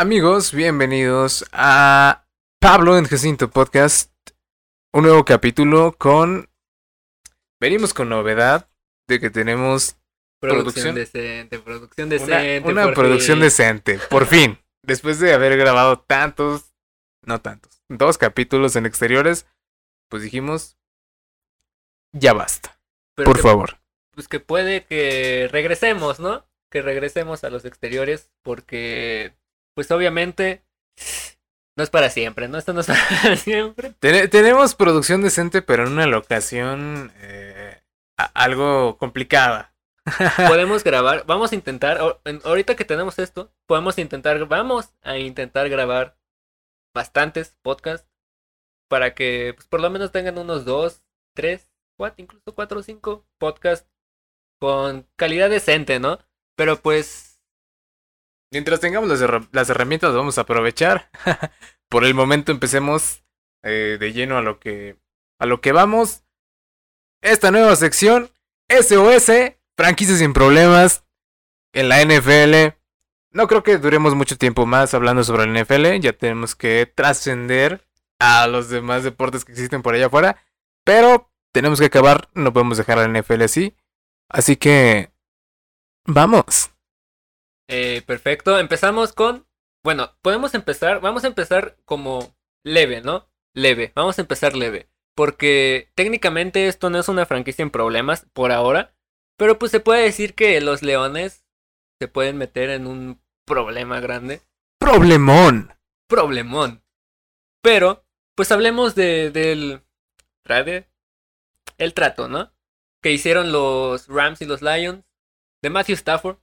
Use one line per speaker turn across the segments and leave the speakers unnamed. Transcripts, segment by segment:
Amigos, bienvenidos a Pablo en Jacinto Podcast. Un nuevo capítulo con. Venimos con novedad de que tenemos
Producción
producción-
decente, producción decente.
una producción
fin.
decente. Por fin. Después de haber grabado tantos. No tantos. Dos capítulos en exteriores. Pues dijimos. Ya basta.
Pero
por
que-
favor.
Pues que puede que regresemos, ¿no? Que regresemos a los exteriores porque, pues obviamente, no es para siempre, ¿no? Esto no es para siempre.
Tene- tenemos producción decente, pero en una locación. eh, algo complicada.
Podemos grabar, vamos a intentar, ahorita que tenemos esto, podemos intentar, vamos a intentar grabar bastantes podcasts para que, pues por lo menos tengan unos dos, tres, cuatro, incluso cuatro o cinco podcasts con calidad decente, ¿no? Pero pues
Mientras tengamos las, herra- las herramientas, vamos a aprovechar. Por el momento empecemos eh, de lleno a lo que a lo que vamos. Esta nueva sección SOS, franquicias sin problemas en la NFL. No creo que duremos mucho tiempo más hablando sobre la NFL. Ya tenemos que trascender a los demás deportes que existen por allá afuera. Pero tenemos que acabar. No podemos dejar a la NFL así. Así que vamos.
Eh, perfecto, empezamos con, bueno, podemos empezar, vamos a empezar como leve, ¿no? Leve, vamos a empezar leve, porque técnicamente esto no es una franquicia en problemas por ahora, pero pues se puede decir que los Leones se pueden meter en un problema grande,
Problemón.
problemón. Pero, pues hablemos de, del, trade, el trato, ¿no? Que hicieron los Rams y los Lions, de Matthew Stafford.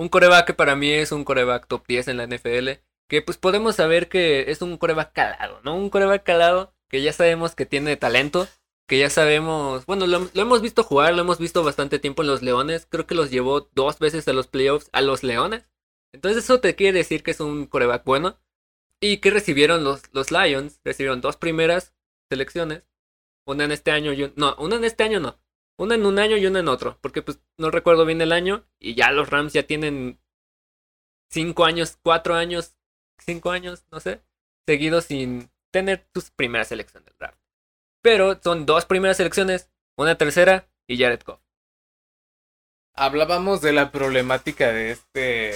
Un coreback que para mí es un coreback top 10 en la NFL. Que pues podemos saber que es un coreback calado, ¿no? Un coreback calado que ya sabemos que tiene talento. Que ya sabemos, bueno, lo, lo hemos visto jugar, lo hemos visto bastante tiempo en los Leones. Creo que los llevó dos veces a los playoffs a los Leones. Entonces eso te quiere decir que es un coreback bueno. Y que recibieron los, los Lions, recibieron dos primeras selecciones. Una en este año y no, una en este año no. Una en un año y una en otro. Porque pues no recuerdo bien el año. Y ya los Rams ya tienen cinco años, cuatro años, cinco años, no sé. Seguidos sin tener sus primeras selecciones del draft. Pero son dos primeras selecciones, una tercera y Jared Goff.
hablábamos de la problemática de este.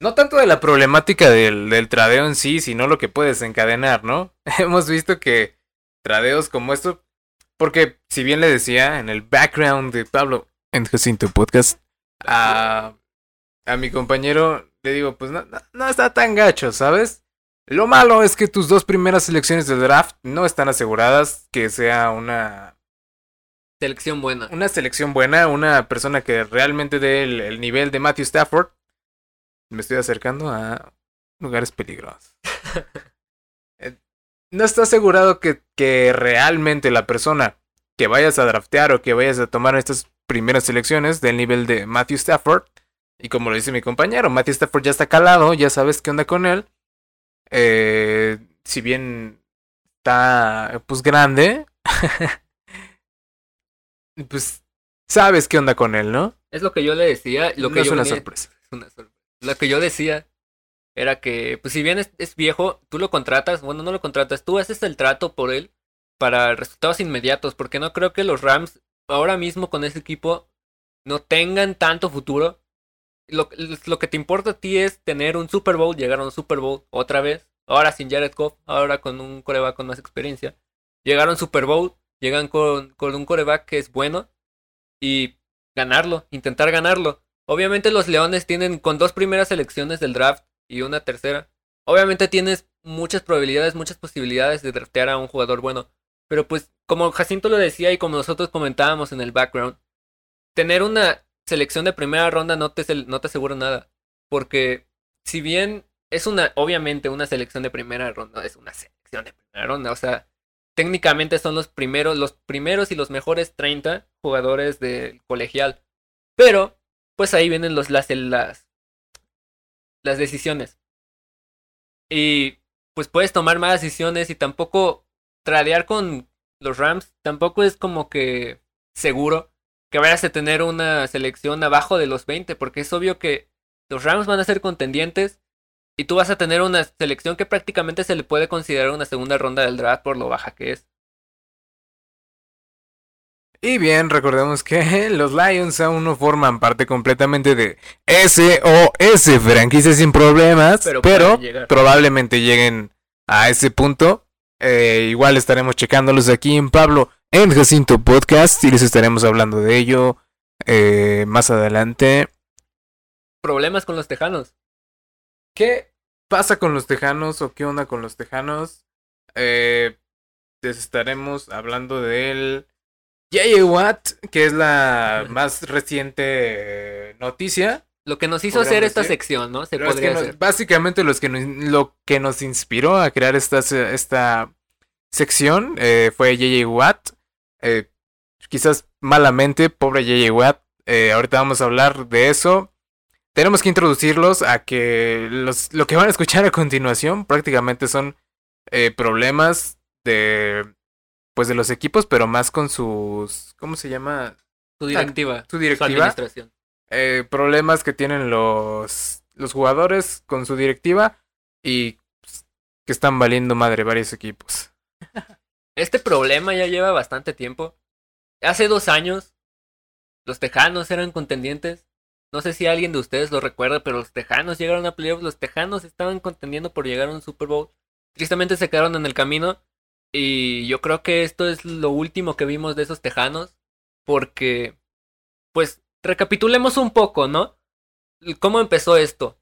No tanto de la problemática del, del tradeo en sí, sino lo que puede desencadenar, ¿no? Hemos visto que tradeos como esto. Porque, si bien le decía en el background de Pablo en Jacinto Podcast, a, a mi compañero le digo, pues no, no, no está tan gacho, ¿sabes? Lo malo es que tus dos primeras selecciones del draft no están aseguradas que sea una
Selección buena.
una selección buena, una persona que realmente dé el, el nivel de Matthew Stafford. Me estoy acercando a lugares peligrosos. No está asegurado que, que realmente la persona que vayas a draftear o que vayas a tomar estas primeras selecciones del nivel de Matthew Stafford. Y como lo dice mi compañero, Matthew Stafford ya está calado, ya sabes qué onda con él. Eh, si bien está pues grande, pues sabes qué onda con él, ¿no?
Es lo que yo le decía. Lo que
no es
yo
una
venía-
sorpresa.
es una sorpresa. Lo que yo decía era que, pues si bien es, es viejo, tú lo contratas, bueno, no lo contratas, tú haces el trato por él para resultados inmediatos, porque no creo que los Rams ahora mismo con ese equipo no tengan tanto futuro. Lo, lo que te importa a ti es tener un Super Bowl, llegar a un Super Bowl otra vez, ahora sin Jared Goff, ahora con un coreback con más experiencia. Llegar a un Super Bowl, llegan con, con un coreback que es bueno y ganarlo, intentar ganarlo. Obviamente los Leones tienen con dos primeras selecciones del draft y una tercera. Obviamente tienes muchas probabilidades, muchas posibilidades de draftear a un jugador bueno. Pero pues como Jacinto lo decía y como nosotros comentábamos en el background, tener una selección de primera ronda no te, no te asegura nada. Porque si bien es una, obviamente una selección de primera ronda, es una selección de primera ronda. O sea, técnicamente son los primeros, los primeros y los mejores 30 jugadores del colegial. Pero, pues ahí vienen los, las, las, las decisiones. Y pues puedes tomar más decisiones y tampoco tradear con los Rams tampoco es como que seguro que vayas a tener una selección abajo de los 20, porque es obvio que los Rams van a ser contendientes Y tú vas a tener una selección que prácticamente se le puede considerar una segunda ronda del draft por lo baja que es.
Y bien, recordemos que los Lions aún no forman parte completamente de SOS, franquicia sin problemas,
Pero
probablemente lleguen a ese punto. Eh, igual estaremos checándolos aquí en Pablo en Jacinto Podcast y les estaremos hablando de ello eh, más adelante.
Problemas con los tejanos.
¿Qué pasa con los tejanos o qué onda con los tejanos? Eh, les estaremos hablando del J.A. Watt, que es la más reciente noticia.
Lo que nos hizo hacer esta sección, ¿no? Se
es
podría
nos-
hacer.
básicamente los que nos- lo que nos inspiró a crear esta, esta sección eh, fue J.J. Watt. Eh, quizás malamente, pobre J.J. Watt. Eh, ahorita vamos a hablar de eso. Tenemos que introducirlos a que los, lo que van a escuchar a continuación prácticamente son problemas de pues de los equipos, pero más con sus ¿cómo se llama?
Su directiva.
Su
Su
directiva
administración.
eh, problemas que tienen los, los jugadores con su directiva y pues, que están valiendo madre varios equipos.
Este problema ya lleva bastante tiempo. Hace dos años, los Tejanos eran contendientes. No sé si alguien de ustedes lo recuerda, pero los Tejanos llegaron a playoffs. Los Tejanos estaban contendiendo por llegar a un Super Bowl. Tristemente se quedaron en el camino. Y yo creo que esto es lo último que vimos de esos Tejanos. Porque, pues, recapitulemos un poco, ¿no? ¿Cómo empezó esto?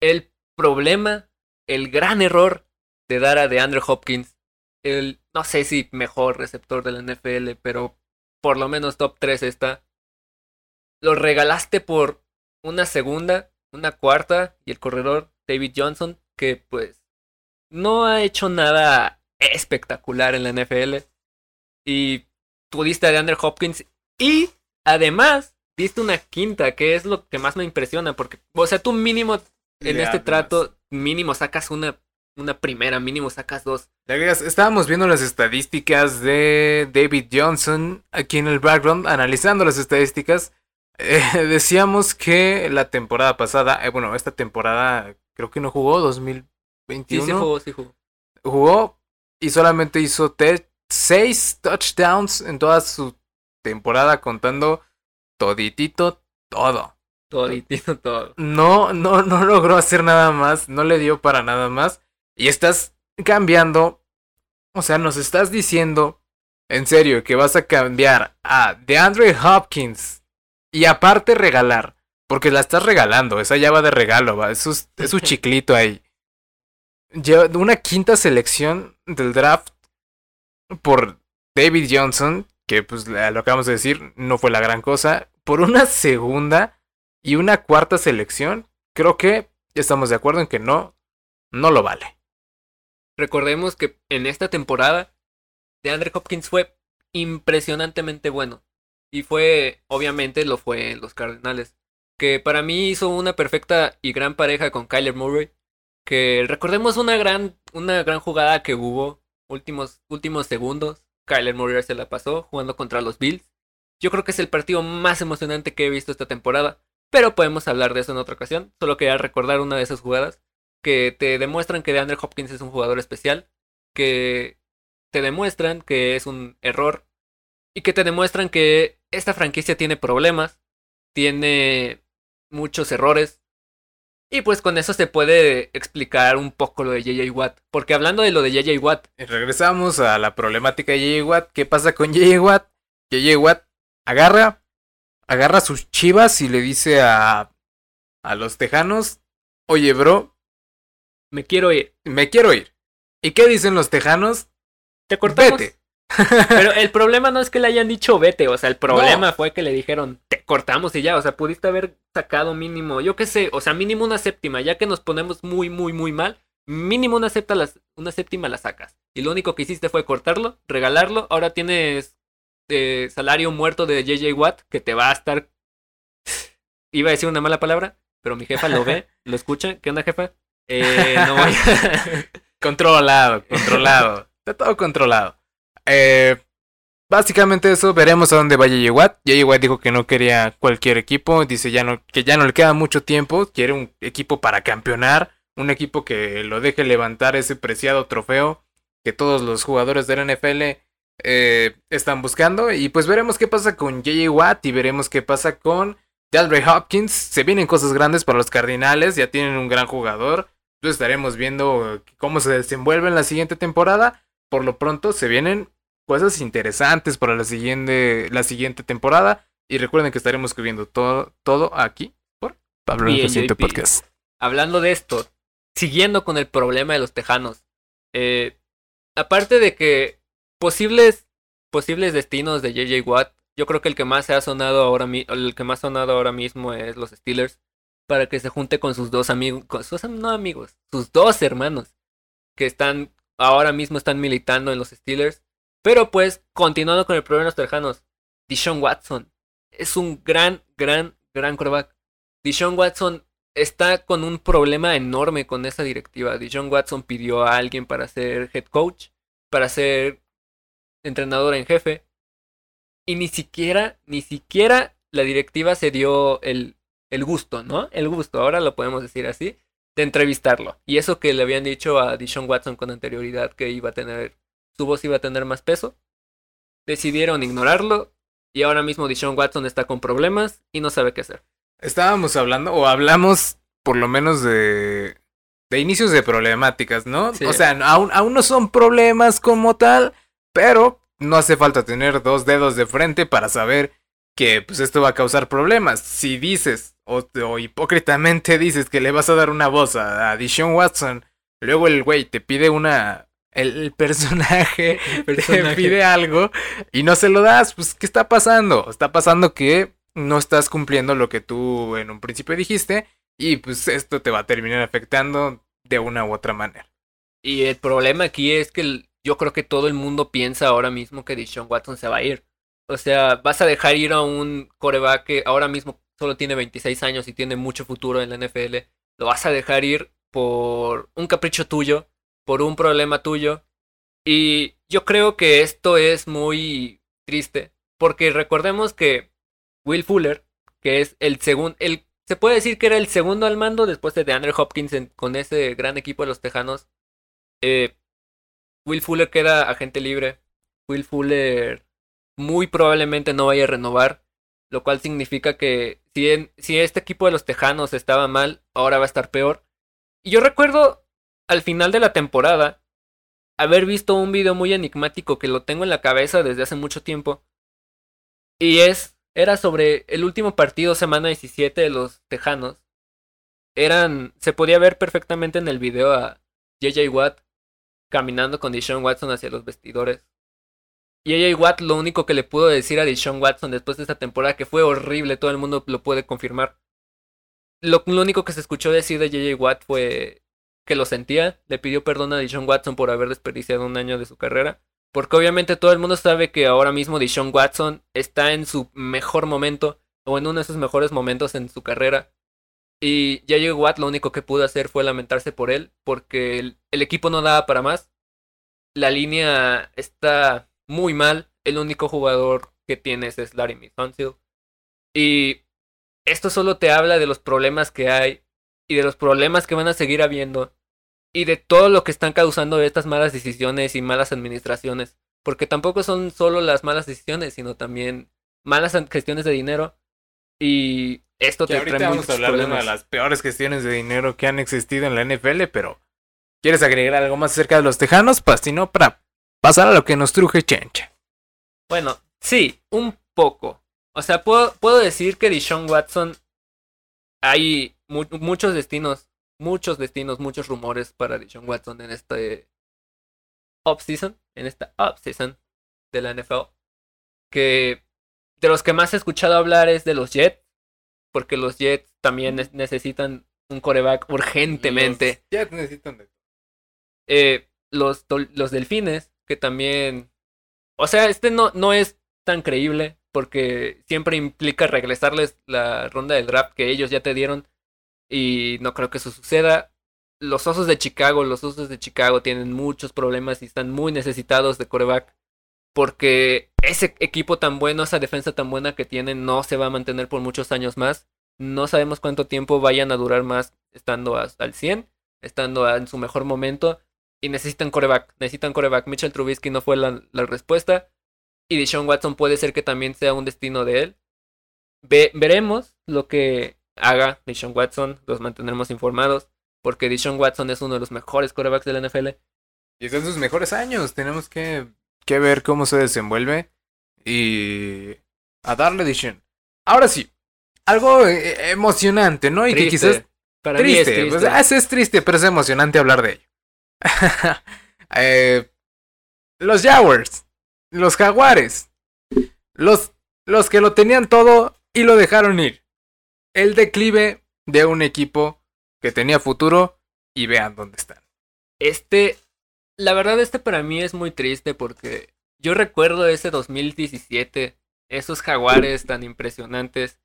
El problema, el gran error de dar a DeAndre Hopkins el, no sé si mejor receptor de la NFL, pero por lo menos top 3 está. Lo regalaste por una segunda, una cuarta y el corredor David Johnson, que pues no ha hecho nada espectacular en la NFL. Y pudiste a DeAndre Hopkins y además diste una quinta, que es lo que más me impresiona, porque, o sea, tú mínimo en
Le
este trato, mínimo sacas una, una primera, mínimo sacas dos.
estábamos viendo las estadísticas de David Johnson aquí en el background, analizando las estadísticas. Eh, decíamos que la temporada pasada, eh, bueno, esta temporada creo que no jugó, 2021.
Sí, sí jugó, sí jugó.
jugó y solamente hizo 6 touchdowns en toda su temporada contando toditito todo.
Toditito todo.
No, no, no logró hacer nada más, no le dio para nada más. Y estás cambiando, o sea, nos estás diciendo, en serio, que vas a cambiar a DeAndre Hopkins y aparte regalar, porque la estás regalando, esa ya va de regalo, va, es su, es su chiclito ahí. Una quinta selección del draft por David Johnson, que pues lo acabamos de decir, no fue la gran cosa, por una segunda y una cuarta selección, creo que estamos de acuerdo en que no, no lo vale.
Recordemos que en esta temporada, DeAndre Hopkins fue impresionantemente bueno. Y fue, obviamente, lo fue en los Cardenales. Que para mí hizo una perfecta y gran pareja con Kyler Murray. Que recordemos una gran, una gran jugada que hubo últimos, últimos segundos. Kyler Murray se la pasó jugando contra los Bills. Yo creo que es el partido más emocionante que he visto esta temporada. Pero podemos hablar de eso en otra ocasión. Solo quería recordar una de esas jugadas que te demuestran que DeAndre Hopkins es un jugador especial, que te demuestran que es un error y que te demuestran que esta franquicia tiene problemas, tiene muchos errores. Y pues con eso se puede explicar un poco lo de JJ Watt. Porque hablando de lo de JJ Watt,
Y regresamos a la problemática de J.J. Watt. ¿Qué pasa con J.J. Watt? J.J. Watt agarra, agarra sus chivas y le dice a, a los tejanos, oye bro,
me quiero ir.
me quiero ir. ¿Y qué dicen los tejanos?
Te cortamos.
Vete.
Pero el problema no es que le hayan dicho vete, o sea, el problema fue que le dijeron te cortamos y ya, o sea, pudiste haber sacado mínimo, yo qué sé, o sea, mínimo una séptima, ya que nos ponemos muy, muy, muy mal, mínimo una, septa las- una séptima la sacas. Y lo único que hiciste fue cortarlo, regalarlo, ahora tienes eh, salario muerto de JJ Watt que te va a estar... Iba a decir una mala palabra, pero mi jefa lo ve, lo escucha, ¿qué onda jefa? Eh, no voy a...
Controlado, controlado. Está todo controlado. Eh, básicamente eso, veremos a dónde va J.J. Watt. J.J. Watt dijo que no quería cualquier equipo, dice ya no, que ya no le queda mucho tiempo, quiere un equipo para campeonar, un equipo que lo deje levantar ese preciado trofeo que todos los jugadores del NFL eh, están buscando. Y pues veremos qué pasa con JJ Watt y veremos qué pasa con DeAndre Hopkins. Se vienen cosas grandes para los Cardinales, ya tienen un gran jugador. Entonces estaremos viendo cómo se desenvuelve en la siguiente temporada. Por lo pronto se vienen cosas interesantes para la siguiente, la siguiente temporada. Y recuerden que estaremos escribiendo todo, todo aquí por Pablo Podcast.
Hablando de esto, siguiendo con el problema de los tejanos. Eh, aparte de que posibles, posibles destinos de JJ Watt, yo creo que el que más se ha sonado ahora el que más sonado ahora mismo es los Steelers para que se junte con sus dos amigos, con sus no amigos, sus dos hermanos que están ahora mismo están militando en los Steelers. Pero pues continuando con el problema de los tejanos, Dishon Watson es un gran, gran, gran quarterback. Dishon Watson está con un problema enorme con esa directiva. Dijon Watson pidió a alguien para ser head coach, para ser entrenador en jefe. Y ni siquiera, ni siquiera la directiva se dio el, el gusto, ¿no? El gusto, ahora lo podemos decir así, de entrevistarlo. Y eso que le habían dicho a Dishon Watson con anterioridad que iba a tener, su voz iba a tener más peso. Decidieron ignorarlo y ahora mismo Dishon Watson está con problemas y no sabe qué hacer.
Estábamos hablando, o hablamos por lo menos de, de inicios de problemáticas, ¿no? O sea, aún, aún no son problemas como tal, pero no hace falta tener dos dedos de frente para saber que pues esto va a causar problemas. Si dices o, hipócritamente dices que le vas a dar una voz a, a Dishon Watson, luego el güey te pide una el, personaje, el personaje te pide algo y no se lo das, pues ¿qué está pasando? Está pasando que no estás cumpliendo lo que tú en un principio dijiste y pues esto te va a terminar afectando de una u otra manera.
Y el problema aquí es que yo creo que todo el mundo piensa ahora mismo que Deshaun Watson se va a ir. O sea, vas a dejar ir a un coreback que ahora mismo solo tiene 26 años y tiene mucho futuro en la NFL. Lo vas a dejar ir por un capricho tuyo, por un problema tuyo. Y yo creo que esto es muy triste. Porque recordemos que Will Fuller, que es el segundo, el, se puede decir que era el segundo al mando después de DeAndre Hopkins con ese gran equipo de los Tejanos. Eh, Will Fuller queda agente libre. Will Fuller muy probablemente no vaya a renovar, lo cual significa que si, si este equipo de los Tejanos estaba mal, ahora va a estar peor. Y yo recuerdo al final de la temporada haber visto un video muy enigmático que lo tengo en la cabeza desde hace mucho tiempo. Y es era sobre el último partido, semana 17 de los Tejanos. Eran, se podía ver perfectamente en el video a JJ Watt caminando con Deshaun Watson hacia los vestidores. Y JJ Watt lo único que le pudo decir a Deshaun Watson después de esta temporada, que fue horrible, todo el mundo lo puede confirmar. Lo, lo único que se escuchó decir de JJ Watt fue que lo sentía, le pidió perdón a Deshaun Watson por haber desperdiciado un año de su carrera porque obviamente todo el mundo sabe que ahora mismo Deshaun Watson está en su mejor momento o en uno de sus mejores momentos en su carrera. Y J.J. Watt lo único que pudo hacer fue lamentarse por él porque el, equipo no daba para más. La línea está muy mal. El único jugador que tienes es Larry Tunsil. Y esto solo te habla de los problemas que hay y de los problemas que van a seguir habiendo y de todo lo que están causando estas malas decisiones y malas administraciones. Porque tampoco son solo las malas decisiones, sino también malas gestiones de dinero. Y esto te
ahorita vamos a hablar de una de las peores gestiones de dinero que han existido en la NFL, pero ¿quieres agregar algo más acerca de los tejanos? Pues si no, para pasar a lo que nos truje Chencha.
Bueno, sí, un poco. O sea, puedo, puedo decir que Deshaun Watson hay muchos destinos muchos destinos, muchos rumores para Deshaun Watson en este off-season, en esta off-season de la NFL. Que de los que más he escuchado hablar es de los Jets, porque los Jets también necesitan un coreback urgentemente.
Los Jets necesitan
eh, los, los Delfines, que también... O sea, este no, no es tan creíble, porque siempre implica regresarles la ronda del draft que ellos ya te dieron y no creo que eso suceda. Los Osos de Chicago, los Osos de Chicago tienen muchos problemas y están muy necesitados de coreback. Porque ese equipo tan bueno, esa defensa tan buena que tienen, no se va a mantener por muchos años más. No sabemos cuánto tiempo vayan a durar más estando al 100. estando en su mejor momento. Y necesitan coreback. Necesitan coreback. Mitchell Trubisky no fue la, la respuesta. Y Deshaun Watson puede ser que también sea un destino de él. veremos lo que haga Deshaun Watson. Los mantendremos informados. Porque Deshaun Watson es uno de los mejores corebacks de la NFL.
Y es en sus mejores años. Tenemos que, que ver cómo se desenvuelve. Y a darle Deshaun. Ahora sí, algo eh, emocionante, ¿no? Y que quizás.
Para triste, mí es
triste. Pues, es triste, pero es emocionante hablar de ello. Eh, los Jaguars, los Jaguares, los, los que lo tenían todo y lo dejaron ir. El declive de un equipo que tenía futuro y vean dónde están.
Este, la verdad, este para mí es muy triste porque yo recuerdo ese 2017, esos jaguares tan impresionantes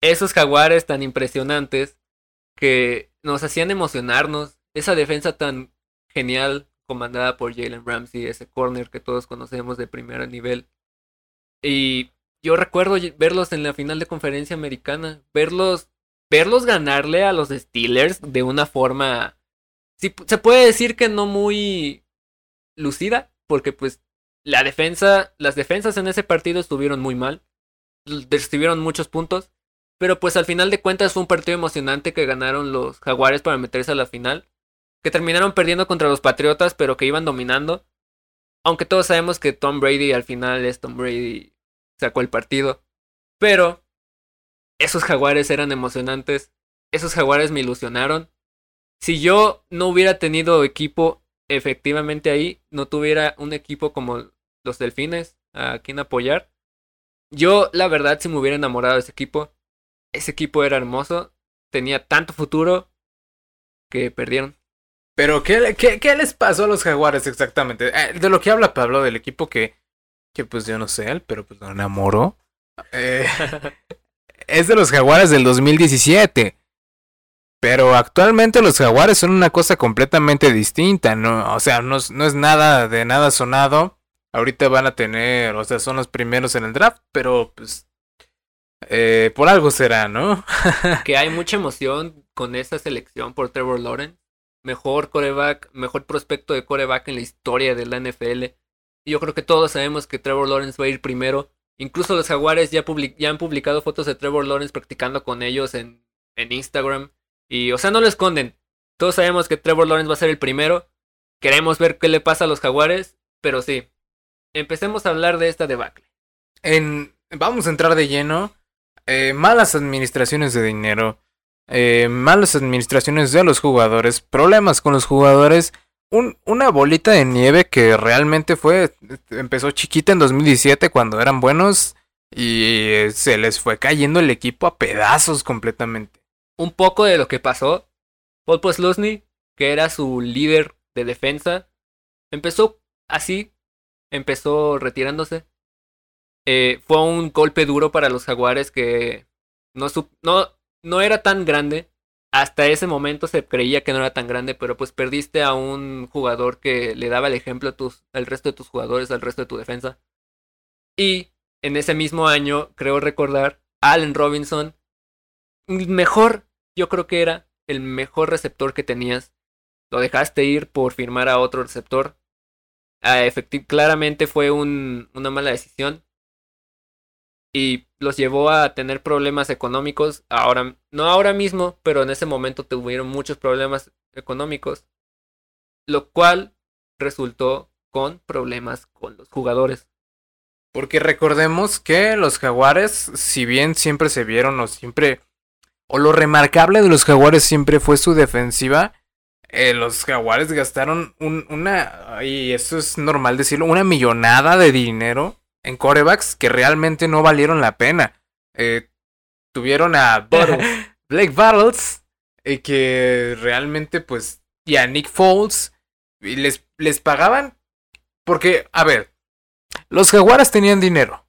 esos jaguares tan impresionantes que nos hacían emocionarnos, esa defensa tan genial comandada por Jalen Ramsey, ese corner que todos conocemos de primer nivel. Y yo recuerdo verlos en la final de conferencia americana, verlos, verlos ganarle a los Steelers de una forma, se puede decir que no muy lucida, porque pues la defensa, las defensas en ese partido estuvieron muy mal, recibieron muchos puntos, pero pues al final de cuentas fue un partido emocionante que ganaron los Jaguares para meterse a la final. Que terminaron perdiendo contra los Patriotas, pero que iban dominando. Aunque todos sabemos que Tom Brady al final es Tom Brady. Sacó el partido. Pero esos Jaguares eran emocionantes. Esos Jaguares me ilusionaron. Si yo no hubiera tenido equipo efectivamente ahí, no tuviera un equipo como los Delfines a quien apoyar. Yo, la verdad, si me hubiera enamorado de ese equipo, ese equipo era hermoso, tenía tanto futuro que perdieron.
Pero, ¿qué, qué, les pasó a los Jaguares exactamente? Eh, de lo que habla Pablo, del equipo que, que pues yo no sé él, pero pues lo enamoró. Eh, es de los Jaguares del 2017. Pero actualmente los Jaguares son una cosa completamente distinta, ¿no? O sea, no, no es nada de nada sonado. Ahorita van a tener, o sea, son los primeros en el draft, pero pues eh, por algo será, ¿no?
que hay mucha emoción con esa selección por Trevor Lawrence. Mejor coreback, mejor prospecto de coreback en la historia de la NFL. Y yo creo que todos sabemos que Trevor Lawrence va a ir primero. Incluso los Jaguares ya, ya han publicado fotos de Trevor Lawrence practicando con ellos en, en Instagram. Y, o sea, no lo esconden. Todos sabemos que Trevor Lawrence va a ser el primero. Queremos ver qué le pasa a los Jaguares. Pero sí, empecemos a hablar de esta debacle.
En, vamos a entrar de lleno eh, malas administraciones de dinero, eh, malas administraciones de los jugadores, problemas con los jugadores, un, una bolita de nieve que realmente fue, empezó chiquita en 2017 cuando eran buenos y se les fue cayendo el equipo a pedazos completamente.
Un poco de lo que pasó, Paul Poslusny, que era su líder de defensa, empezó así, empezó retirándose, eh, fue un golpe duro para los jaguares que no, no, no era tan grande. Hasta ese momento se creía que no era tan grande, pero pues perdiste a un jugador que le daba el ejemplo a tus, al resto de tus jugadores, al resto de tu defensa. Y en ese mismo año, creo recordar, Allen Robinson, mejor, yo creo que era el mejor receptor que tenías. Lo dejaste ir por firmar a otro receptor. Ah, claramente fue un, una mala decisión y los llevó a tener problemas económicos. Ahora, no ahora mismo, pero en ese momento tuvieron muchos problemas económicos, lo cual resultó con problemas con los jugadores.
Porque recordemos que los jaguares, si bien siempre se vieron o siempre... O lo remarcable de los jaguares siempre fue su defensiva. Eh, los jaguares gastaron un, una... Y eso es normal decirlo, una millonada de dinero en corebacks que realmente no valieron la pena. Eh, tuvieron a Blake Battles, y eh, que realmente, pues, y a Nick Foles, y les, les pagaban. Porque, a ver, los jaguares tenían dinero.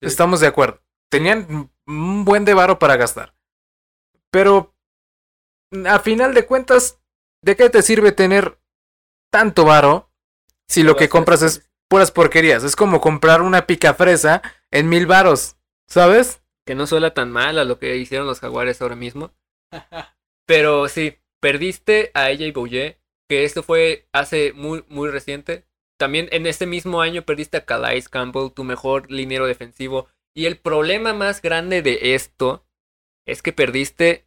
Estamos de acuerdo. Tenían un buen de varo para gastar. Pero, a final de cuentas, ¿de qué te sirve tener tanto varo si lo que compras es puras porquerías. Es como comprar una pica fresa en mil varos, ¿sabes?
Que no suena tan mal a lo que hicieron los jaguares ahora mismo. Pero sí, perdiste a ella y Bouye, que esto fue hace muy, muy reciente. También en este mismo año perdiste a Calais Campbell, tu mejor liniero defensivo. Y el problema más grande de esto es que perdiste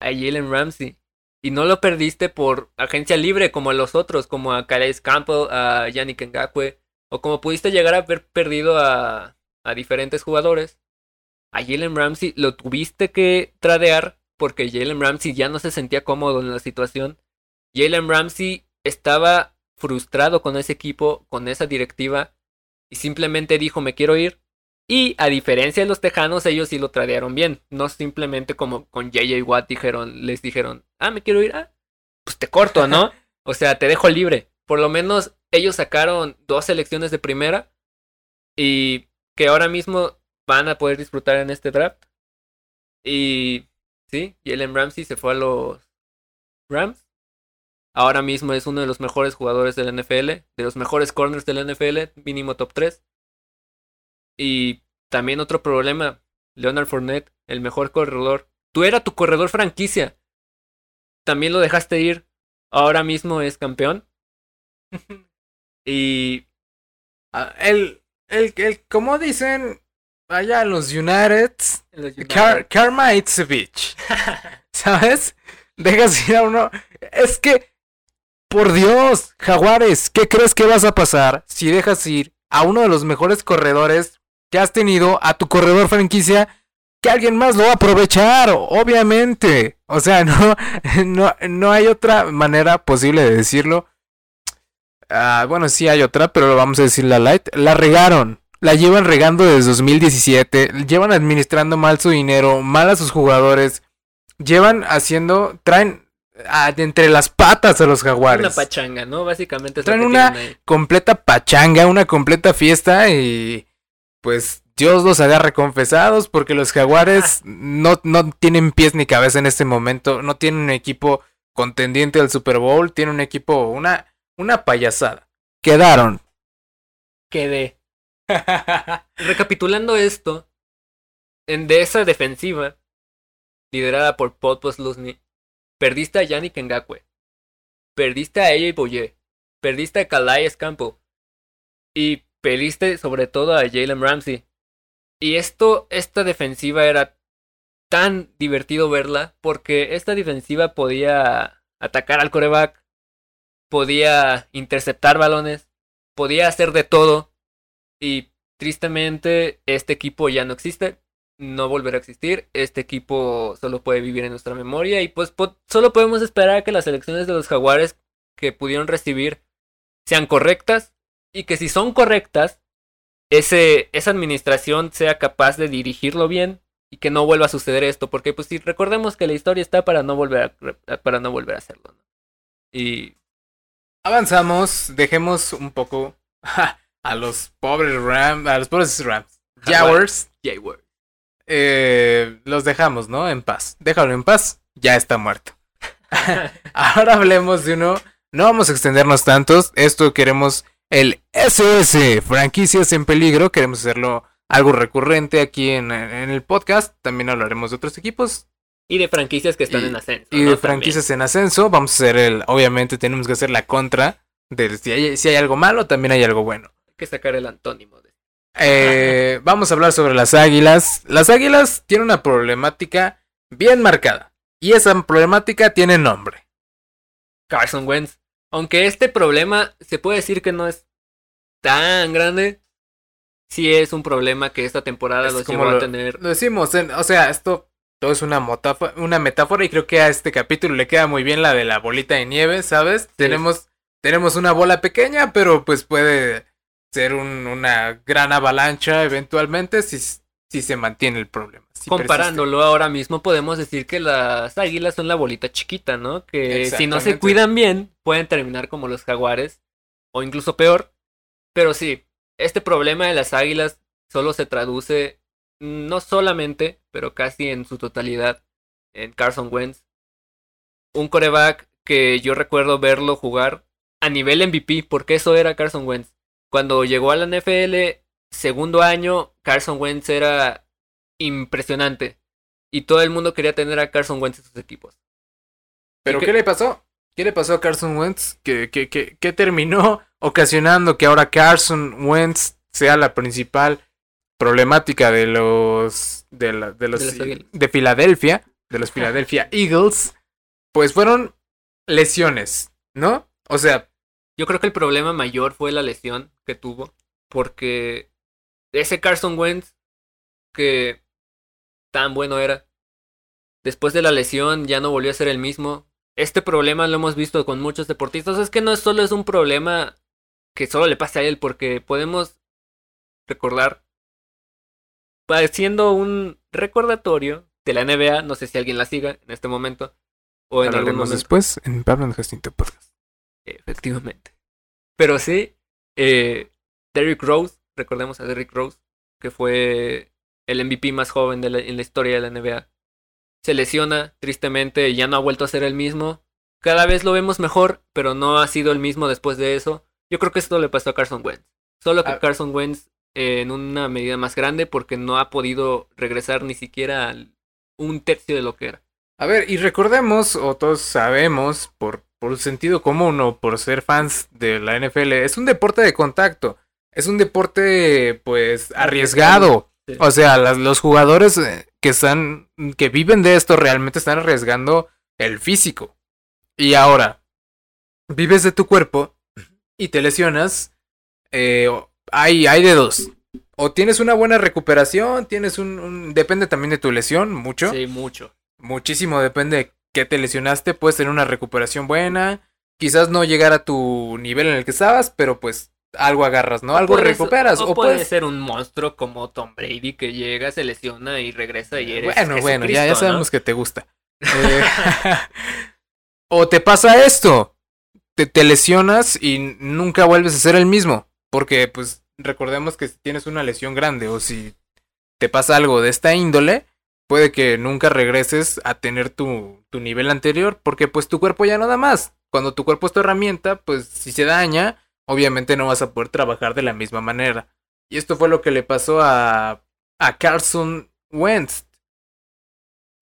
a Jalen Ramsey. Y no lo perdiste por agencia libre como a los otros, como a Calais Campbell, a Yannick Ngakwe, o como pudiste llegar a haber perdido a, a diferentes jugadores. A Jalen Ramsey lo tuviste que tradear porque Jalen Ramsey ya no se sentía cómodo en la situación. Jalen Ramsey estaba frustrado con ese equipo, con esa directiva, y simplemente dijo me quiero ir. Y a diferencia de los Tejanos, ellos sí lo tradearon bien. No simplemente como con JJ Watt dijeron, les dijeron, ah, me quiero ir, ah, pues te corto, ¿no? o sea, te dejo libre. Por lo menos ellos sacaron dos selecciones de primera y que ahora mismo van a poder disfrutar en este draft. Y sí, Jalen Ramsey se fue a los Rams. Ahora mismo es uno de los mejores jugadores del NFL, de los mejores corners del NFL, mínimo top 3. Y también otro problema, Leonard Fournette, el mejor corredor. Tú era tu corredor franquicia. También lo dejaste ir. Ahora mismo es campeón. y
el, el, el, como dicen allá en los United, Car Karma it's a bitch. ¿Sabes? Dejas ir a uno. Es que, por Dios, Jaguares, ¿qué crees que vas a pasar si dejas ir a uno de los mejores corredores que has tenido a tu corredor franquicia que alguien más lo va a aprovechar, obviamente. O sea, no, no, no hay otra manera posible de decirlo. Ah, bueno, sí hay otra, pero vamos a decir la light. La regaron. La llevan regando desde 2017. Llevan administrando mal su dinero, mal a sus jugadores. Llevan haciendo, traen entre las patas a los jaguares.
Una pachanga, ¿no? Básicamente.
traen una completa pachanga, una completa fiesta y pues Dios los agarre confesados porque los jaguares no, no tienen pies ni cabeza en este momento, no tienen un equipo contendiente al Super Bowl, tienen un equipo, una, una payasada. Quedaron.
Quedé. Recapitulando esto, en de esa defensiva, liderada por Paul Lusney, perdiste a Yannick Ngakwe, perdiste a AJ Boye, perdiste a Calais Campo y Perdiste sobre todo a Jalen Ramsey. Y esto, esta defensiva era tan divertido verla porque esta defensiva podía atacar al coreback, podía interceptar balones, podía hacer de todo. Y tristemente este equipo ya no existe, no volverá a existir. Este equipo solo puede vivir en nuestra memoria y pues solo podemos esperar que las elecciones de los jaguares que pudieron recibir sean correctas y que si son correctas, ese, esa administración sea capaz de dirigirlo bien y que no vuelva a suceder esto, porque pues si recordemos que la historia está para no volver a, para no volver a hacerlo. Y
avanzamos, dejemos un poco a los pobres Rams, a los pobres Rams, Jaguars,
Jaguars.
Eh, los dejamos, ¿no? En paz. Déjalo en paz, ya está muerto. Ahora hablemos de uno, no vamos a extendernos tantos, esto queremos el SOS, franquicias en peligro. Queremos hacerlo algo recurrente aquí en, el podcast. También hablaremos de otros equipos.
Y de franquicias que están en ascenso.
Y de franquicias en ascenso. Vamos a hacer el. Obviamente, tenemos que hacer la contra. De si hay, si hay algo malo, también hay algo bueno.
Hay que sacar el antónimo. De...
Eh, vamos a hablar sobre las águilas. Las águilas tienen una problemática bien marcada. Y esa problemática tiene nombre.
Carson Wentz. Aunque este problema se puede decir que no es tan grande, sí es un problema que esta temporada los llevó a tener.
Lo decimos, o sea, esto todo es una, una metáfora y creo que a este capítulo le queda muy bien la de la bolita de nieve, ¿sabes? Tenemos, tenemos una bola pequeña, pero pues puede ser un, una gran avalancha eventualmente si, si se mantiene el problema.
Comparándolo ahora mismo podemos decir que las águilas son la bolita chiquita, ¿no? Que si no se cuidan bien pueden terminar como los jaguares o incluso peor. Pero sí, este problema de las águilas solo se traduce no solamente, pero casi en su totalidad en Carson Wentz. Un coreback que yo recuerdo verlo jugar a nivel MVP, porque eso era Carson Wentz. Cuando llegó a la NFL, segundo año, Carson Wentz era impresionante. Y todo el mundo quería tener a Carson Wentz en sus equipos.
¿Pero
qué-
le pasó? ¿Qué le pasó a Carson Wentz? ¿Qué, qué, qué- qué terminó ocasionando que ahora Carson Wentz sea la principal problemática de los de, la- de los
De Águilas.
de Filadelfia, de los Philadelphia Eagles? Pues fueron lesiones, ¿no? O sea,
Yo creo que el problema mayor fue la lesión que tuvo, porque ese Carson Wentz que tan bueno era, después de la lesión ya no volvió a ser el mismo. Este problema lo hemos visto con muchos deportistas, es que no solo es un problema que solo le pasa a él, porque podemos recordar, haciendo un recordatorio de la NBA, no sé si alguien la siga en este momento, o en algún
hablaremos
momento.
después en Pablo en Jacinto Podcast.
Efectivamente. Pero sí, eh, Derrick Rose, recordemos a Derrick Rose, que fue el MVP más joven de la- en la historia de la NBA. Se lesiona, tristemente, y ya no ha vuelto a ser el mismo. Cada vez lo vemos mejor, pero no ha sido el mismo después de eso. Yo creo que esto le pasó a Carson Wentz. Solo que
Ah.
Carson Wentz en una medida más grande porque no ha podido regresar ni siquiera un tercio de lo que era.
A ver, y recordemos, o todos sabemos, por, por sentido común o por ser fans de la NFL, es un deporte de contacto. Es un deporte, pues, arriesgado.
Sí.
O sea, las- los jugadores eh, que están, que viven de esto realmente están arriesgando el físico. Y ahora, vives de tu cuerpo y te lesionas, eh, hay, hay de dos. O tienes una buena recuperación, tienes un, un- depende también de tu lesión, mucho.
Sí, mucho.
Muchísimo depende de qué te lesionaste. Puedes tener una recuperación buena. Quizás no llegar a tu nivel en el que estabas, pero pues algo agarras, ¿no? Algo
Puedes-
recuperas.
O,
O,
puede
puedes.
ser un monstruo como Tom Brady que llega, se lesiona y regresa y eres
Bueno, bueno, ya, ya
Jesucristo, ¿no?
sabemos que te gusta. Eh, o te pasa esto. Te, te lesionas y nunca vuelves a ser el mismo. Porque, pues, recordemos que si tienes una lesión grande o si te pasa algo de esta índole, puede que nunca regreses a tener tu, tu nivel anterior. Porque, pues, tu cuerpo ya no da más. Cuando tu cuerpo es tu herramienta, pues, si se daña, obviamente no vas a poder trabajar de la misma manera. Y esto fue lo que le pasó a, a Carson Wentz.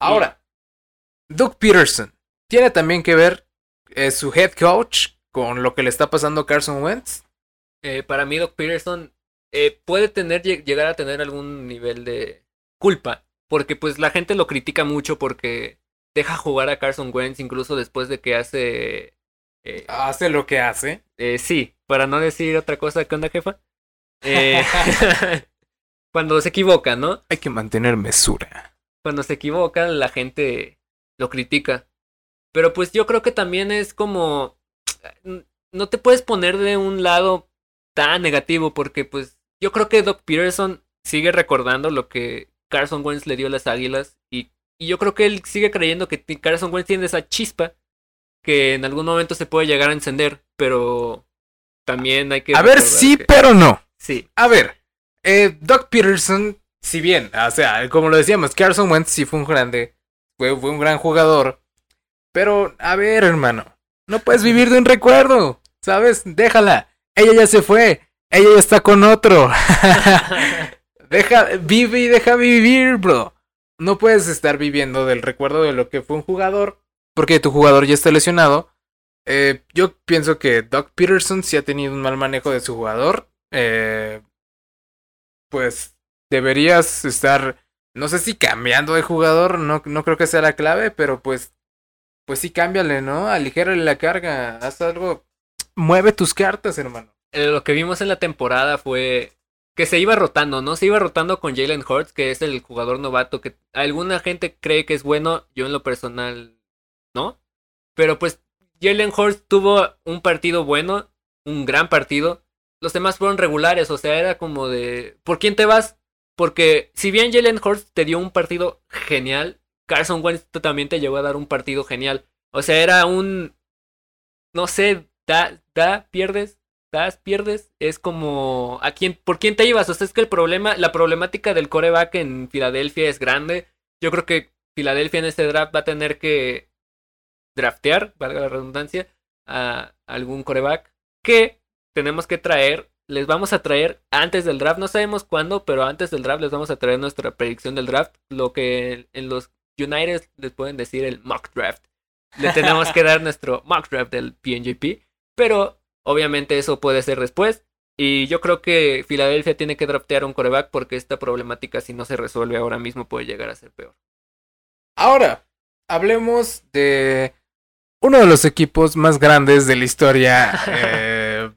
Ahora, Doug Peterson tiene también que ver eh, su head coach con lo que le está pasando a Carson Wentz.
Eh, para mí, Doc Peterson eh, puede tener, lleg- llegar a tener algún nivel de culpa. Porque pues la gente lo critica mucho porque deja jugar a Carson Wentz incluso después de que hace... eh,
Hace lo que hace.
eh, sí, para no decir otra cosa, ¿qué onda, jefa? Eh, cuando se equivoca, ¿no?
Hay que mantener mesura.
cuando se equivoca, la gente lo critica. Pero pues yo creo que también es como... No te puedes poner de un lado tan negativo porque pues yo creo que Doc Peterson sigue recordando lo que Carson Wentz le dio a las Águilas y, y yo creo que él sigue creyendo que Carson Wentz tiene esa chispa que en algún momento se puede llegar a encender, pero también hay que...
A ver, sí,
que-
pero no.
Sí,
A ver, eh, Doug Peterson, si bien, o sea, como lo decíamos, Carson Wentz sí fue un grande, fue, fue un gran jugador. Pero, a ver, hermano, no puedes vivir de un recuerdo, ¿sabes? Déjala. Ella ya se fue. Ella ya está con otro. Deja, vive y deja vivir, bro. No puedes estar viviendo del recuerdo de lo que fue un jugador, porque tu jugador ya está lesionado. Eh, yo pienso que Doug Peterson sí ha tenido un mal manejo de su jugador. Eh, pues deberías estar, no sé si cambiando de jugador, no, no creo que sea la clave, pero pues, pues sí cámbiale, ¿no? Aligérale la carga, haz algo, mueve tus cartas, hermano.
eh, lo que vimos en la temporada fue que se iba rotando, ¿no? Se iba rotando con Jalen Hurts, que es el jugador novato que alguna gente cree que es bueno, yo en lo personal no. Pero pues Jalen Hurts tuvo un partido bueno, un gran partido. Los demás fueron regulares, o sea, era como de ¿por quién te vas? Porque si bien Jalen Hurts te dio un partido genial, Carson Wentz también te llegó a dar un partido genial. O sea, era un no sé, da, da, pierdes, das, pierdes, es como a quién, por quién te ibas. O sea, es que el problema, la problemática del coreback en Filadelfia es grande. Yo creo que Filadelfia en este draft va a tener que draftear, valga la redundancia, a algún coreback que tenemos que traer. Les vamos a traer antes del draft, no sabemos cuándo, pero antes del draft les vamos a traer nuestra predicción del draft, lo que en los United les pueden decir el mock draft. le tenemos que dar nuestro mock draft del PNJP. Pero obviamente eso puede ser después. Y yo creo que Filadelfia tiene que draftear un coreback porque esta problemática, si no se resuelve ahora mismo, puede llegar a ser peor.
Ahora, hablemos de uno de los equipos más grandes de la historia. eh,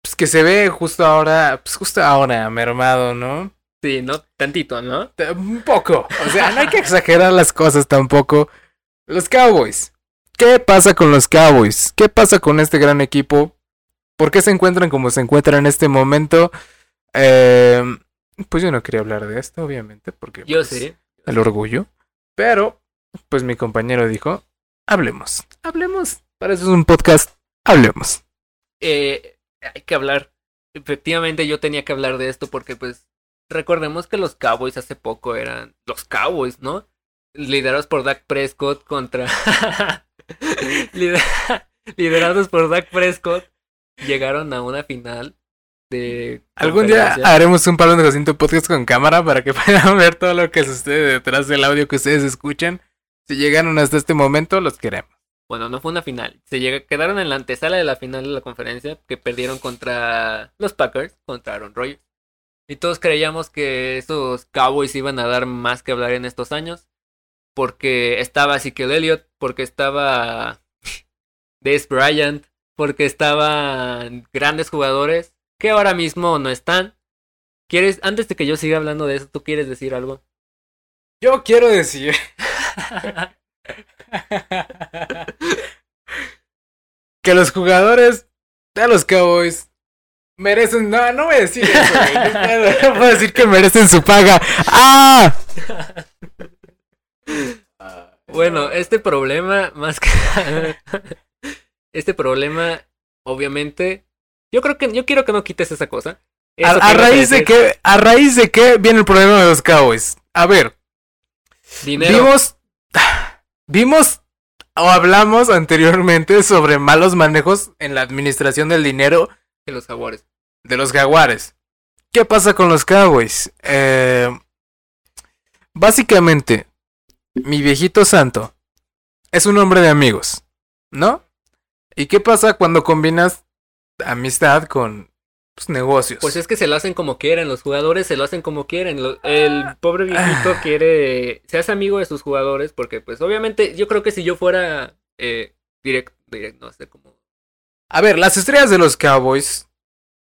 pues que se ve justo ahora, pues justo ahora, mermado, ¿no?
Sí, no tantito, ¿no?
Un poco. O sea, no hay que exagerar las cosas tampoco. Los Cowboys. ¿Qué pasa con los Cowboys? ¿Qué pasa con este gran equipo? ¿Por qué se encuentran como se encuentran en este momento? Eh, pues yo no quería hablar de esto, obviamente, porque
Yo
pues,
sí.
el orgullo. Pero, pues mi compañero dijo, hablemos, hablemos. Para eso es un podcast, hablemos.
Eh, hay que hablar. Efectivamente, yo tenía que hablar de esto porque, pues, recordemos que los Cowboys hace poco eran los Cowboys, ¿no? Liderados por Dak Prescott contra. Lider- Liderados por Dak Prescott, llegaron a una final de.
Algún día haremos un palo de Jacinto podcast con cámara para que puedan ver todo lo que sucede detrás del audio que ustedes escuchan. Si llegaron hasta este momento, los queremos.
Bueno, no fue una final. Se llega- quedaron en la antesala de la final de la conferencia que perdieron contra los Packers, contra Aaron Rodgers. Y todos creíamos que esos Cowboys iban a dar más que hablar en estos años. Porque estaba Ezekiel Elliott, porque estaba Des Bryant, porque estaban grandes jugadores que ahora mismo no están. ¿Quieres, antes de que yo siga hablando de eso, tú quieres decir algo?
Yo quiero decir que los jugadores de los Cowboys merecen. No, no voy a decir eso, güey. No puedo, decir que merecen su paga. ¡Ah!
Bueno, este problema, más que este problema, obviamente, yo creo que yo quiero que no quites esa cosa.
A,
que
raíz de qué, a raíz de qué viene el problema de los Cowboys. A ver,
dinero.
vimos, vimos o hablamos anteriormente sobre malos manejos en la administración del dinero
de los jaguares.
de los jaguares. ¿Qué pasa con los Cowboys? Eh, básicamente, mi viejito santo es un hombre de amigos, ¿no? ¿Y qué pasa cuando combinas amistad con pues, negocios?
Pues es que se lo hacen como quieren, los jugadores se lo hacen como quieren. el pobre viejito quiere, se hace amigo de sus jugadores porque pues obviamente yo creo que si yo fuera eh, direct, direct, no sé cómo.
A ver, las estrellas de los Cowboys,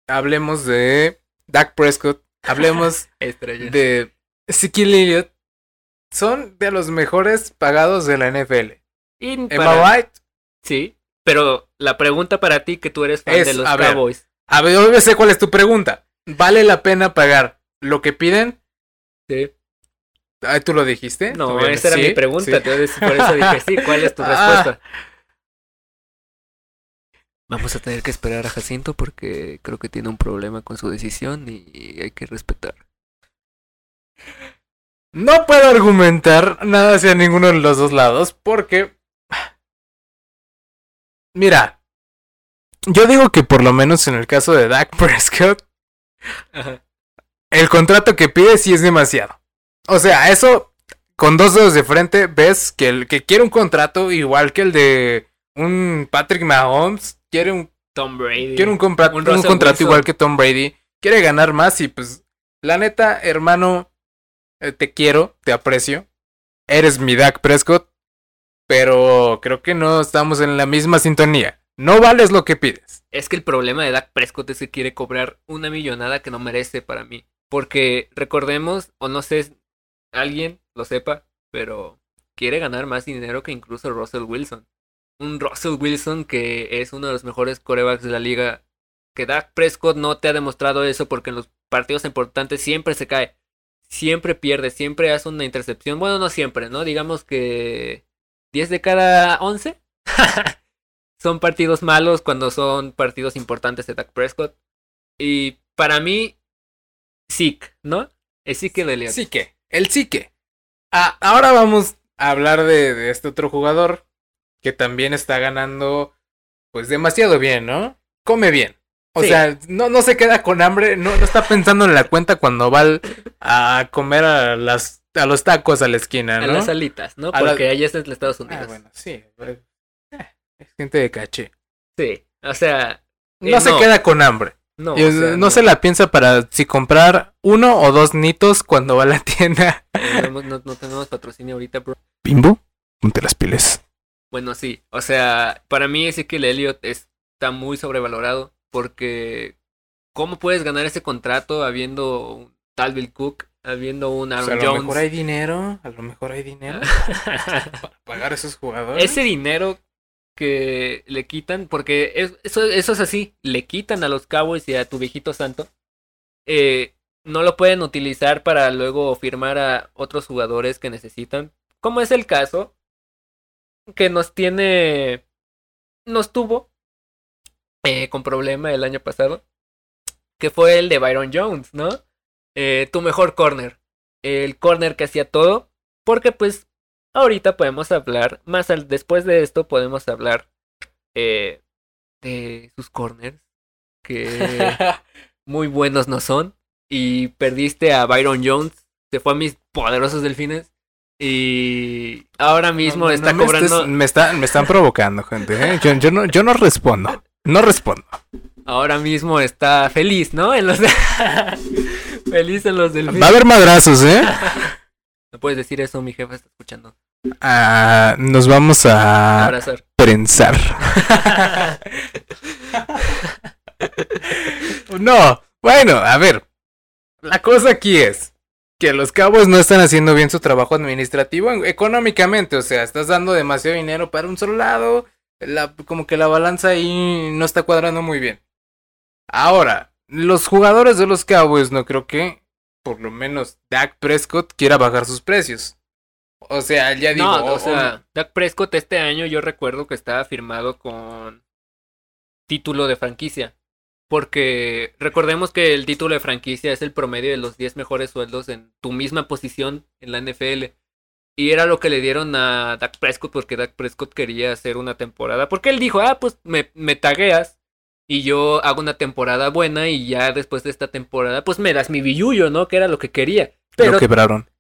hablemos de Dak Prescott, hablemos de Ezekiel Elliott, son de los mejores pagados de la NFL. Am I
para-
right?
Sí, pero la pregunta para ti que tú eres fan
Es,
de los
a ver,
Cowboys.
A ver, yo sé cuál es tu pregunta. ¿Vale la pena pagar lo que piden?
Sí.
Ah, ¿Tú lo dijiste?
No,
Obviamente,
esa era
sí,
mi pregunta,
sí.
entonces por eso dije sí, ¿cuál es tu
Ah.
respuesta? Vamos a tener que esperar a Jacinto porque creo que tiene un problema con su decisión y hay que respetar.
No puedo argumentar nada hacia ninguno de los dos lados porque... Mira, yo digo que por lo menos en el caso de Dak Prescott, el contrato que pide sí es demasiado. O sea, eso con dos dedos de frente ves que el que quiere un contrato igual que el de un Patrick Mahomes, quiere un
Tom Brady.
quiere un,
Un
contrato
Wilson.
igual que Tom Brady, quiere ganar más y pues la neta, hermano, te quiero, te aprecio. Eres mi Dak Prescott, pero creo que no estamos en la misma sintonía. No vales lo que pides.
Es que el problema de Dak Prescott es que quiere cobrar una millonada que no merece para mí. Porque recordemos, o no sé, alguien lo sepa, pero quiere ganar más dinero que incluso Russell Wilson. Un Russell Wilson que es uno de los mejores corebacks de la liga. Que Dak Prescott no te ha demostrado eso porque en los partidos importantes siempre se cae. Siempre pierde, siempre hace una intercepción. Bueno, no siempre, ¿no? Digamos que 10 de cada 11 son partidos malos cuando son partidos importantes de Dak Prescott. Y para mí, Zeke, ¿no? Es Zeke de.
Sí que, el que. Ah, ahora vamos a hablar de este otro jugador que también está ganando pues demasiado bien, ¿no? Come bien. O
Sí.
sea, no, no se queda con hambre, no, no está pensando en la cuenta cuando va al- a comer a las a los tacos a la esquina,
A
¿no?
las alitas, ¿no?
A la-
Porque allá es en Estados Unidos.
Ah, bueno, sí. pues, eh, es gente de caché.
Sí. O sea,
No
Eh,
se
no.
queda con hambre.
no.
Y,
o sea,
no, se la piensa para si comprar uno o dos nitos cuando va a la tienda.
No, no- no tenemos patrocinio ahorita, bro.
Bimbo, ponte las pilas.
Bueno, sí. O sea, para mí Ezekiel Elliott está muy sobrevalorado porque ¿cómo puedes ganar ese contrato habiendo un Talvin Cook, habiendo un
O
Aaron
sea, a lo
Jones?
mejor hay dinero, a lo mejor hay dinero para pagar a esos jugadores.
ese dinero que le quitan, porque es- eso, eso es así, le quitan a los Cowboys y a tu viejito santo, eh, no lo pueden utilizar para luego firmar a otros jugadores que necesitan, como es el caso que nos tiene, nos tuvo eh, con problema el año pasado, que fue el de Byron Jones, ¿no? Eh, tu mejor corner, el corner que hacía todo, porque pues ahorita podemos hablar, más al, después de esto podemos hablar eh, de sus corners, que muy buenos no son, y perdiste a Byron Jones, se fue a mis poderosos delfines, y ahora mismo
No, no,
está
no me
cobrando...
estés- me, está- me están provocando, gente. ¿eh? Yo, yo no, yo no respondo. No respondo.
Ahora mismo está feliz, ¿no? En los feliz en los delfines.
Va a haber madrazos, ¿eh?
No puedes decir eso, mi jefa está escuchando.
Ah, nos vamos a
Abrazar.
prensar. No, bueno, a ver. La cosa aquí es que los cabos no están haciendo bien su trabajo administrativo en- económicamente. O sea, estás dando demasiado dinero para un solo lado. La, como que la balanza ahí no está cuadrando muy bien. Ahora, los jugadores de los Cowboys no creo que, por lo menos, Dak Prescott quiera bajar sus precios. O sea, ya digo,
no,
o-
o sea, Dak Prescott este año yo recuerdo que estaba firmado con título de franquicia. Porque recordemos que el título de franquicia es el promedio de los 10 mejores sueldos en tu misma posición en la NFL. Y era lo que le dieron a Dak Prescott porque Dak Prescott quería hacer una temporada. Porque él dijo, ah, pues me, me tagueas y yo hago una temporada buena y ya después de esta temporada, pues me das mi billullo, ¿no? Que era lo que quería. Pero
lo quebraron.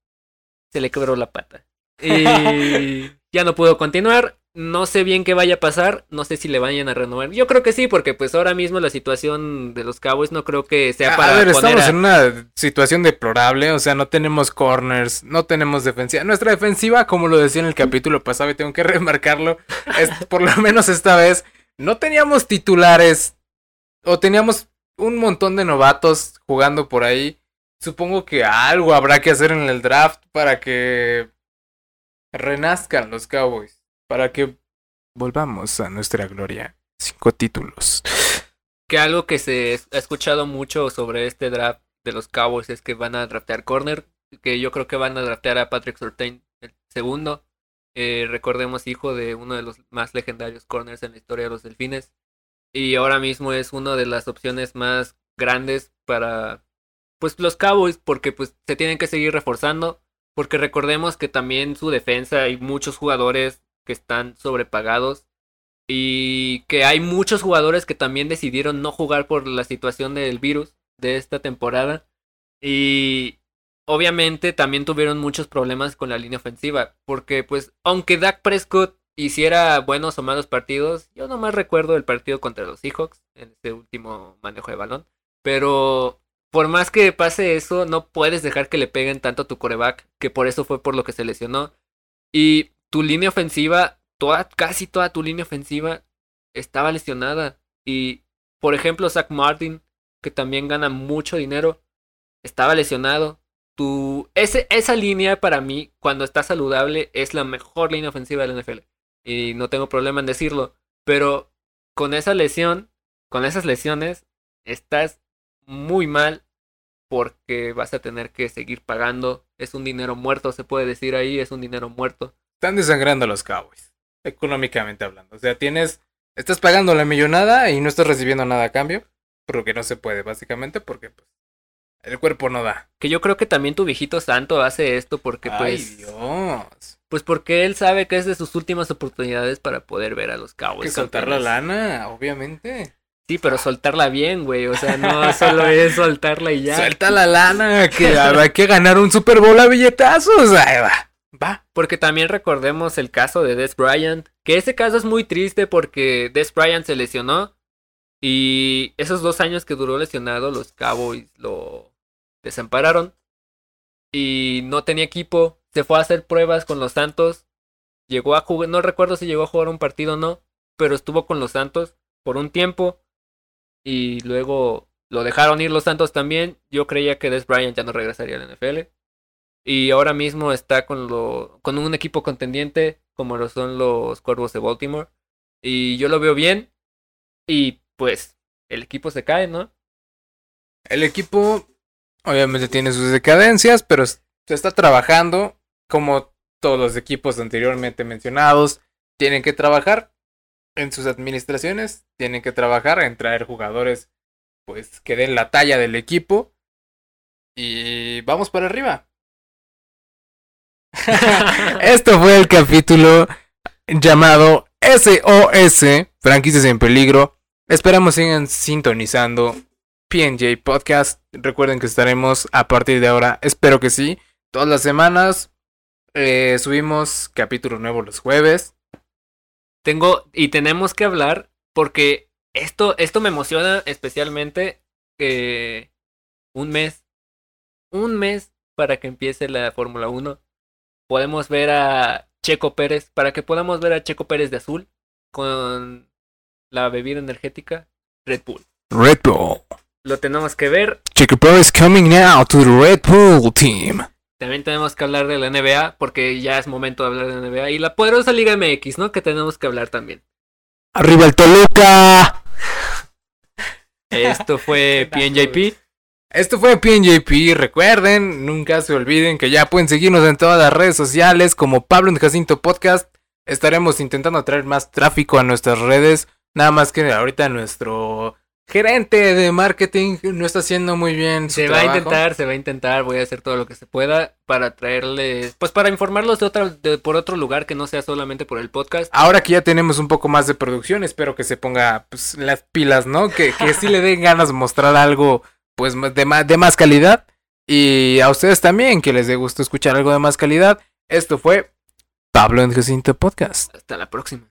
se le quebró la pata. Y ya no pudo continuar. No sé bien qué vaya a pasar. No sé si le vayan a renovar. Yo creo que sí, porque pues ahora mismo la situación de los Cowboys no creo que sea para
a ver,
poner
estamos
a-
en una situación deplorable, o sea, no tenemos corners, no tenemos defensiva. Nuestra defensiva, como lo decía en el capítulo pasado, y tengo que remarcarlo, es, por lo menos esta vez, no teníamos titulares, o teníamos un montón de novatos jugando por ahí. Supongo que algo habrá que hacer en el draft para que renazcan los Cowboys, para que volvamos a nuestra gloria. Cinco títulos.
Que algo que se ha escuchado mucho sobre este draft de los Cowboys es que van a draftear corner. Que yo creo que van a draftear a Patrick Surtain el segundo. Eh, recordemos, hijo de uno de los más legendarios corners en la historia de los Delfines. Y ahora mismo es una de las opciones más grandes para pues los Cowboys porque pues se tienen que seguir reforzando porque recordemos que también su defensa hay muchos jugadores que están sobrepagados y que hay muchos jugadores que también decidieron no jugar por la situación del virus de esta temporada y obviamente también tuvieron muchos problemas con la línea ofensiva porque pues aunque Dak Prescott hiciera buenos o malos partidos, yo nomás recuerdo el partido contra los Seahawks en ese último manejo de balón, pero por más que pase eso, no puedes dejar que le peguen tanto a tu coreback, que por eso fue por lo que se lesionó. Y tu línea ofensiva, toda, casi toda tu línea ofensiva estaba lesionada. Y, por ejemplo, Zach Martin, que también gana mucho dinero, estaba lesionado. Tu, ese, esa línea para mí, cuando está saludable, es la mejor línea ofensiva de la NFL. Y no tengo problema en decirlo. Pero con esa lesión, con esas lesiones, estás muy mal porque vas a tener que seguir pagando. Es un dinero muerto, se puede decir ahí, es un dinero muerto.
Están desangrando a los Cowboys, económicamente hablando. O sea, tienes, estás pagando la millonada y no estás recibiendo nada a cambio, porque no se puede, básicamente, porque pues, el cuerpo no da.
Que yo creo que también tu viejito santo hace esto porque
Ay,
pues...
Dios.
Pues porque él sabe que es de sus últimas oportunidades para poder ver a los
Hay que
Cowboys.
soltar la lana, obviamente.
Sí, pero soltarla bien, güey. O sea, no solo es soltarla y ya.
Suelta la lana, que hay que ganar un Super Bowl a billetazos. Ahí va. Va.
Porque también recordemos el caso de Des Bryant. Que ese caso es muy triste porque Des Bryant se lesionó. Y esos dos años que duró lesionado, los Cowboys lo desampararon. Y no tenía equipo. Se fue a hacer pruebas con los Santos. Llegó a jugar, no recuerdo si llegó a jugar un partido o no. Pero estuvo con los Santos por un tiempo. Y luego lo dejaron ir los Santos también. Yo creía que Des Bryant ya no regresaría al NFL. Y ahora mismo está con, lo, con un equipo contendiente como lo son los Cuervos de Baltimore. Y yo lo veo bien. Y pues el equipo se cae, ¿no?
El equipo obviamente tiene sus decadencias, pero se está trabajando como todos los equipos anteriormente mencionados. Tienen que trabajar en sus administraciones, tienen que trabajar en traer jugadores pues que den la talla del equipo. Y vamos para arriba. Esto fue el capítulo llamado SOS, franquicias en peligro. Esperamos sigan sintonizando PNJ Podcast. Recuerden que estaremos a partir de ahora, espero que sí, todas las semanas. Eh, subimos capítulo nuevo los jueves.
Tengo y tenemos que hablar porque esto, esto me emociona especialmente que un mes, un mes para que empiece la Fórmula 1 podemos ver a Checo Pérez, para que podamos ver a Checo Pérez de azul con la bebida energética Red Bull.
Red Bull.
Lo tenemos que ver.
Checo Pérez coming now to the Red Bull team.
También tenemos que hablar de la NBA, porque ya es momento de hablar de la NBA. Y la poderosa Liga MX, ¿no? Que tenemos que hablar también.
¡Arriba el Toluca!
Esto fue PNJP.
Esto fue PNJP. Recuerden, nunca se olviden que ya pueden seguirnos en todas las redes sociales como Pablo en Jacinto Podcast. Estaremos intentando traer más tráfico a nuestras redes. Nada más que ahorita nuestro gerente de marketing no está haciendo muy bien
su Se va a intentar, se va a intentar. Voy a hacer todo lo que se pueda para traerles, pues para informarlos de otra, de, por otro lugar que no sea solamente por el podcast.
Ahora que ya tenemos un poco más de producción, espero que se ponga pues, las pilas, ¿no? Que, que sí le den ganas de mostrar algo pues de más, de más calidad. Y a ustedes también, que les dé gusto escuchar algo de más calidad. Esto fue Pablo en Jacinto Podcast.
Hasta la próxima.